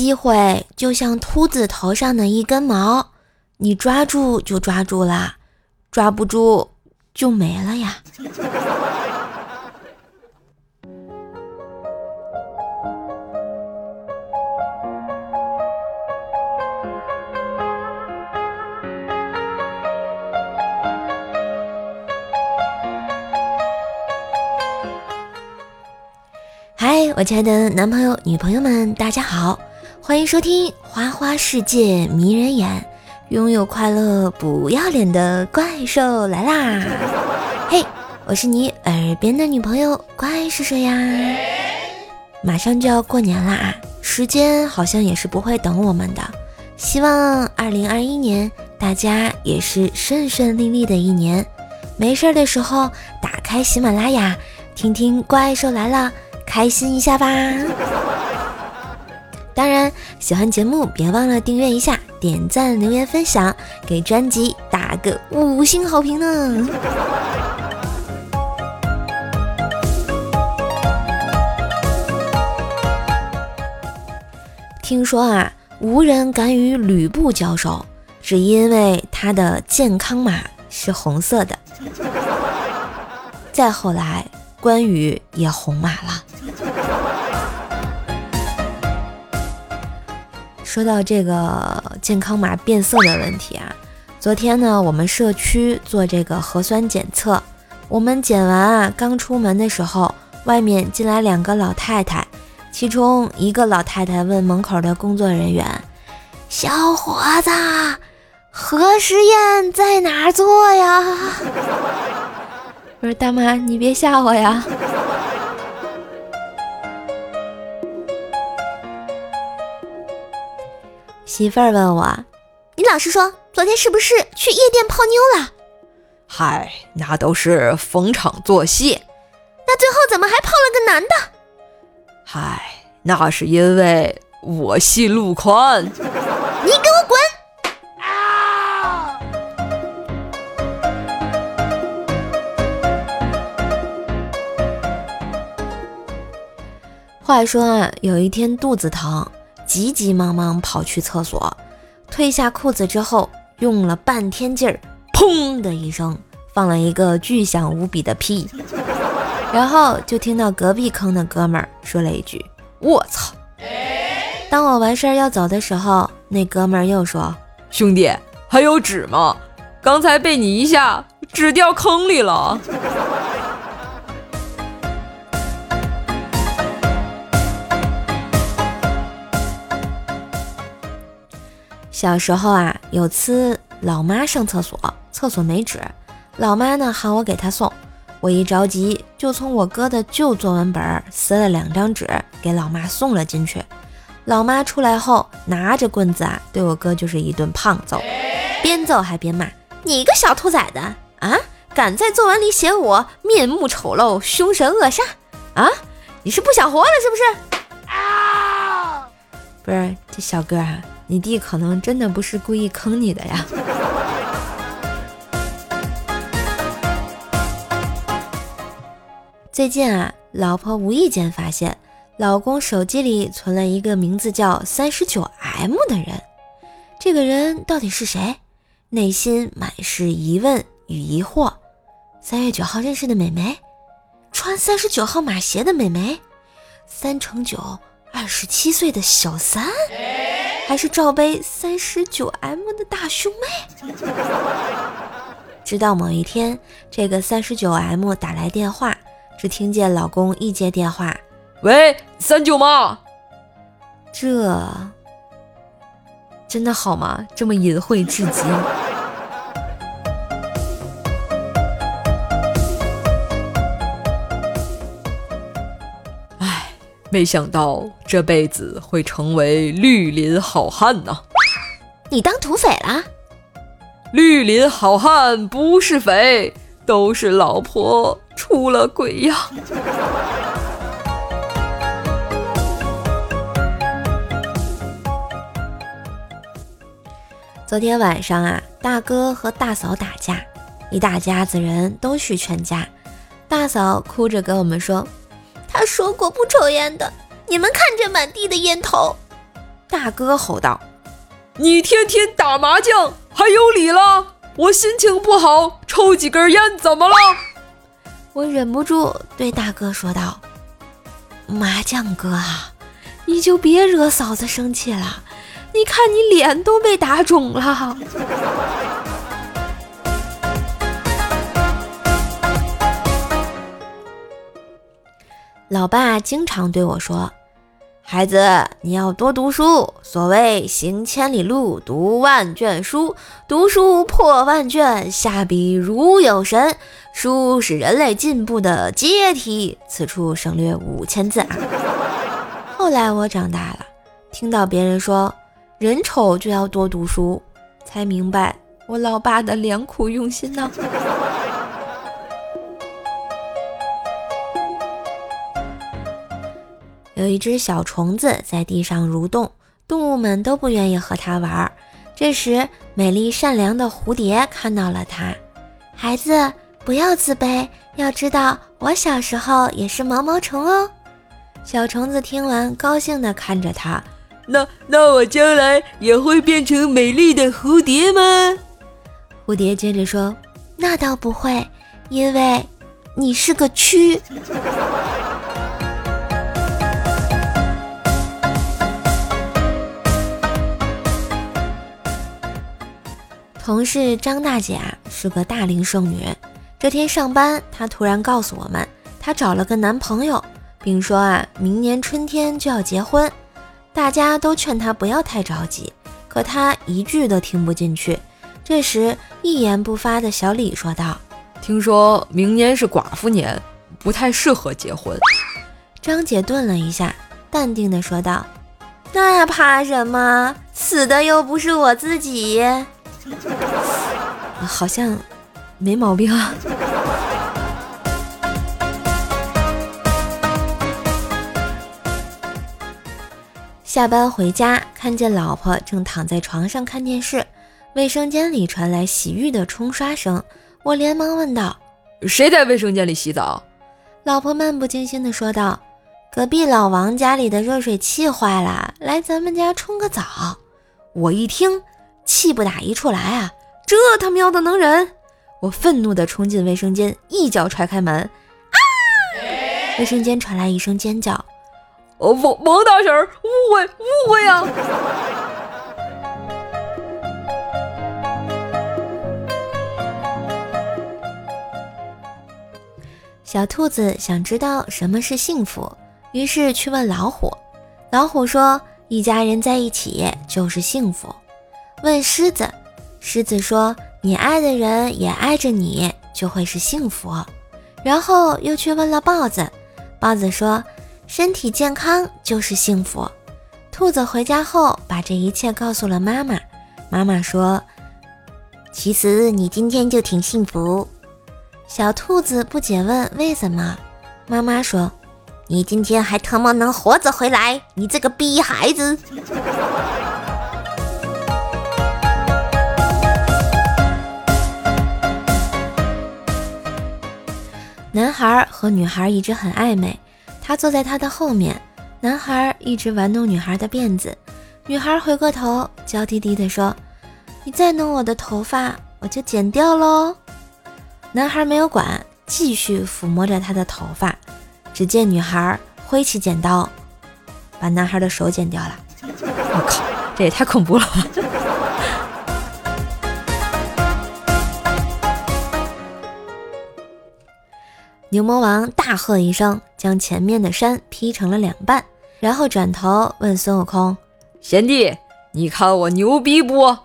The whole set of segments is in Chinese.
机会就像秃子头上的一根毛，你抓住就抓住了，抓不住就没了呀。嗨，我亲爱的男朋友、女朋友们，大家好，欢迎收听《花花世界迷人眼》，拥有快乐不要脸的怪兽来啦！嘿，我是你耳边的女朋友怪叔叔呀。马上就要过年啦啊，时间好像也是不会等我们的。希望二零二一年大家也是顺顺利利的一年。没事的时候打开喜马拉雅，听听怪兽来了。开心一下吧！当然，喜欢节目别忘了订阅一下、点赞、留言、分享，给专辑打个五星好评呢！听说啊，无人敢与吕布交手，只因为他的健康码是红色的。再后来。关羽也红马了。说到这个健康码变色的问题啊，昨天呢，我们社区做这个核酸检测，我们检完啊，刚出门的时候，外面进来两个老太太，其中一个老太太问门口的工作人员：“小伙子，核实验在哪做呀？” 我说大妈，你别吓我呀！媳妇儿问我，你老实说，昨天是不是去夜店泡妞了？嗨，那都是逢场作戏。那最后怎么还泡了个男的？嗨，那是因为我戏路宽。你给我滚！话说啊，有一天肚子疼，急急忙忙跑去厕所，褪下裤子之后，用了半天劲儿，砰的一声放了一个巨响无比的屁，然后就听到隔壁坑的哥们儿说了一句：“我操！”当我完事儿要走的时候，那哥们儿又说：“兄弟，还有纸吗？刚才被你一下纸掉坑里了。”小时候啊，有次老妈上厕所，厕所没纸，老妈呢喊我给她送，我一着急就从我哥的旧作文本撕了两张纸给老妈送了进去。老妈出来后拿着棍子啊，对我哥就是一顿胖揍，边揍还边骂：“你个小兔崽子啊，敢在作文里写我面目丑陋、凶神恶煞啊？你是不想活了是不是？”啊，不是这小哥啊。你弟可能真的不是故意坑你的呀。最近啊，老婆无意间发现老公手机里存了一个名字叫三十九 M 的人，这个人到底是谁？内心满是疑问与疑惑。三月九号认识的美眉，穿三十九号码鞋的美眉，三乘九，二十七岁的小三。还是罩杯三十九 M 的大胸妹。直到某一天，这个三十九 M 打来电话，只听见老公一接电话：“喂，三九吗？”这真的好吗？这么隐晦至极。没想到这辈子会成为绿林好汉呢！你当土匪了？绿林好汉不是匪，都是老婆出了轨呀！昨天晚上啊，大哥和大嫂打架，一大家子人都去劝架，大嫂哭着跟我们说。他说过不抽烟的，你们看这满地的烟头。大哥吼道：“你天天打麻将还有理了？我心情不好，抽几根烟怎么了？”我忍不住对大哥说道：“麻将哥啊，你就别惹嫂子生气了。你看你脸都被打肿了。”老爸经常对我说：“孩子，你要多读书。所谓行千里路，读万卷书。读书破万卷，下笔如有神。书是人类进步的阶梯。”此处省略五千字啊。后来我长大了，听到别人说人丑就要多读书，才明白我老爸的良苦用心呢。有一只小虫子在地上蠕动，动物们都不愿意和它玩。这时，美丽善良的蝴蝶看到了它。孩子，不要自卑，要知道我小时候也是毛毛虫哦。小虫子听完，高兴地看着它。那那我将来也会变成美丽的蝴蝶吗？蝴蝶接着说：“那倒不会，因为你是个蛆。”同事张大姐啊是个大龄剩女，这天上班，她突然告诉我们，她找了个男朋友，并说啊，明年春天就要结婚。大家都劝她不要太着急，可她一句都听不进去。这时，一言不发的小李说道：“听说明年是寡妇年，不太适合结婚。”张姐顿了一下，淡定的说道：“那怕什么？死的又不是我自己。” 好像没毛病啊。下班回家，看见老婆正躺在床上看电视，卫生间里传来洗浴的冲刷声，我连忙问道：“谁在卫生间里洗澡？”老婆漫不经心地说道：“隔壁老王家里的热水器坏了，来咱们家冲个澡。”我一听。气不打一处来啊！这他喵的能忍！我愤怒地冲进卫生间，一脚踹开门，啊！卫生间传来一声尖叫。哦，王王大婶，误会误会呀！小兔子想知道什么是幸福，于是去问老虎。老虎说：“一家人在一起就是幸福。”问狮子，狮子说：“你爱的人也爱着你，就会是幸福。”然后又去问了豹子，豹子说：“身体健康就是幸福。”兔子回家后把这一切告诉了妈妈，妈妈说：“其实你今天就挺幸福。”小兔子不解问：“为什么？”妈妈说：“你今天还他妈能活着回来，你这个逼孩子！”男孩和女孩一直很暧昧，他坐在他的后面，男孩一直玩弄女孩的辫子，女孩回过头，娇滴滴地说：“你再弄我的头发，我就剪掉喽。”男孩没有管，继续抚摸着她的头发。只见女孩挥起剪刀，把男孩的手剪掉了。我靠，这也太恐怖了吧！牛魔王大喝一声，将前面的山劈成了两半，然后转头问孙悟空：“贤弟，你看我牛逼不？”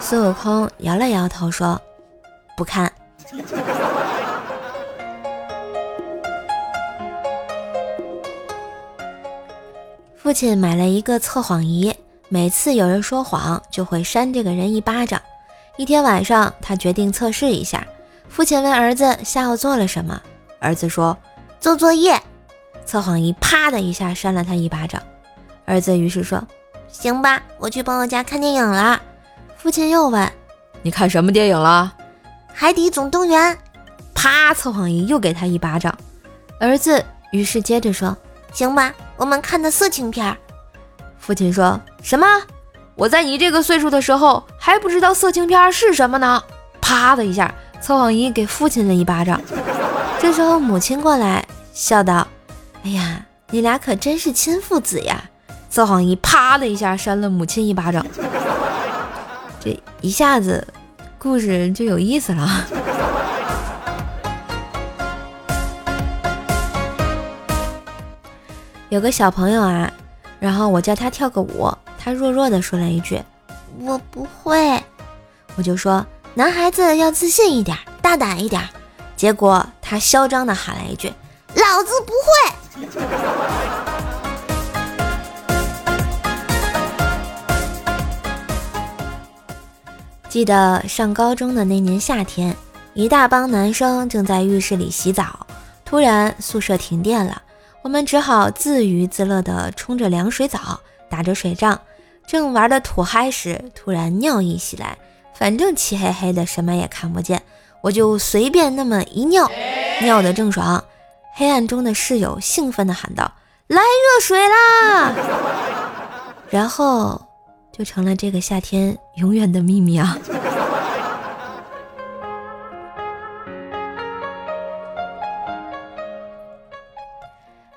孙悟空摇了摇头说：“不看。”父亲买了一个测谎仪，每次有人说谎，就会扇这个人一巴掌。一天晚上，他决定测试一下。父亲问儿子下午做了什么，儿子说做作业。测谎仪啪的一下扇了他一巴掌。儿子于是说：“行吧，我去朋友家看电影了。”父亲又问：“你看什么电影了？”“海底总动员。”啪，测谎仪又给他一巴掌。儿子于是接着说：“行吧，我们看的色情片。”父亲说什么？我在你这个岁数的时候还不知道色情片是什么呢？啪的一下，测谎仪给父亲了一巴掌。这时候母亲过来笑道：“哎呀，你俩可真是亲父子呀！”测谎仪啪的一下扇了母亲一巴掌。这一下子，故事就有意思了。有个小朋友啊，然后我叫他跳个舞，他弱弱的说了一句：“我不会。”我就说：“男孩子要自信一点，大胆一点。”结果他嚣张的喊了一句：“老子不会。” 记得上高中的那年夏天，一大帮男生正在浴室里洗澡，突然宿舍停电了。我们只好自娱自乐地冲着凉水澡，打着水仗，正玩的土嗨时，突然尿意袭来。反正漆黑黑的，什么也看不见，我就随便那么一尿，尿得正爽。黑暗中的室友兴奋地喊道：“来热水啦！” 然后就成了这个夏天永远的秘密啊。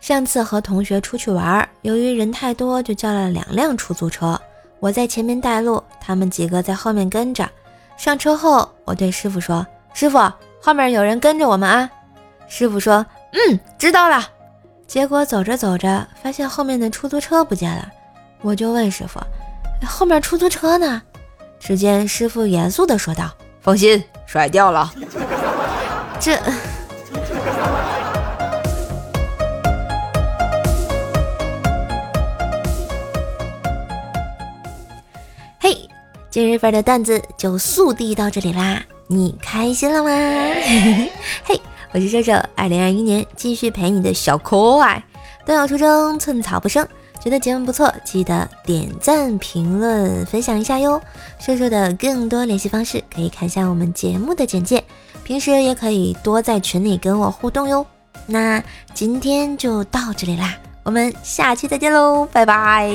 上次和同学出去玩，由于人太多，就叫了两辆出租车。我在前面带路，他们几个在后面跟着。上车后，我对师傅说：“师傅，后面有人跟着我们啊。”师傅说：“嗯，知道了。”结果走着走着，发现后面的出租车不见了。我就问师傅：“后面出租车呢？”只见师傅严肃地说道：“放心，甩掉了。”这。今日份的段子就速递到这里啦，你开心了吗？嘿，我是瘦瘦，二零二一年继续陪你的小可爱。段友出征，寸草不生。觉得节目不错，记得点赞、评论、分享一下哟。瘦瘦的更多联系方式可以看一下我们节目的简介，平时也可以多在群里跟我互动哟。那今天就到这里啦，我们下期再见喽，拜拜。